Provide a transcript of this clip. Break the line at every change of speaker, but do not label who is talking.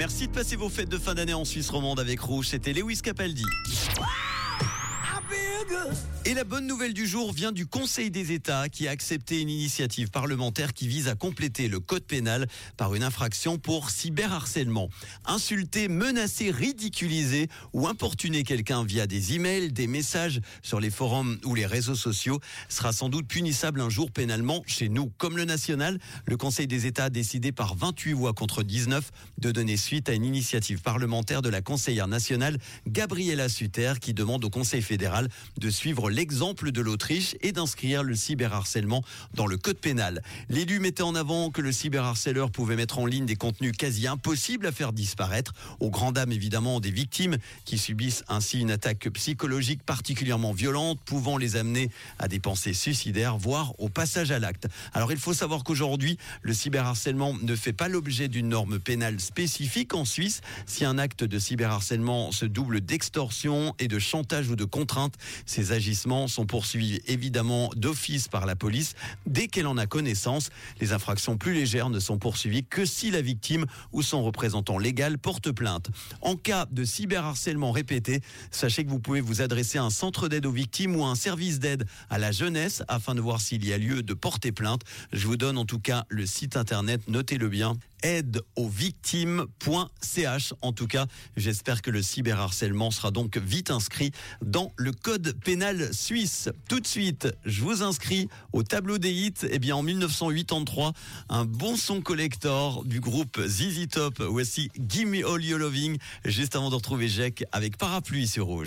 Merci de passer vos fêtes de fin d'année en Suisse romande avec Rouge. C'était Lewis Capaldi. Et la bonne nouvelle du jour vient du Conseil des États qui a accepté une initiative parlementaire qui vise à compléter le code pénal par une infraction pour cyberharcèlement. Insulter, menacer, ridiculiser ou importuner quelqu'un via des emails, des messages sur les forums ou les réseaux sociaux sera sans doute punissable un jour pénalement chez nous. Comme le national, le Conseil des États a décidé par 28 voix contre 19 de donner suite à une initiative parlementaire de la conseillère nationale Gabriela Suter qui demande au Conseil fédéral de suivre l'exemple de l'Autriche et d'inscrire le cyberharcèlement dans le code pénal. L'élu mettait en avant que le cyberharceleur pouvait mettre en ligne des contenus quasi impossibles à faire disparaître, aux grandes dames évidemment des victimes qui subissent ainsi une attaque psychologique particulièrement violente, pouvant les amener à des pensées suicidaires, voire au passage à l'acte. Alors il faut savoir qu'aujourd'hui, le cyberharcèlement ne fait pas l'objet d'une norme pénale spécifique en Suisse. Si un acte de cyberharcèlement se double d'extorsion et de chantage ou de contrainte, ces sont poursuivis évidemment d'office par la police dès qu'elle en a connaissance. Les infractions plus légères ne sont poursuivies que si la victime ou son représentant légal porte plainte. En cas de cyberharcèlement répété, sachez que vous pouvez vous adresser à un centre d'aide aux victimes ou à un service d'aide à la jeunesse afin de voir s'il y a lieu de porter plainte. Je vous donne en tout cas le site internet, notez-le bien, aideausvictimes.ch. En tout cas, j'espère que le cyberharcèlement sera donc vite inscrit dans le code pénal suisse. Tout de suite, je vous inscris au tableau des hits. Eh bien, en 1983, un bon son collector du groupe ZZ Top. Voici Gimme All Your Loving, juste avant de retrouver Jack avec Parapluie sur Rouge.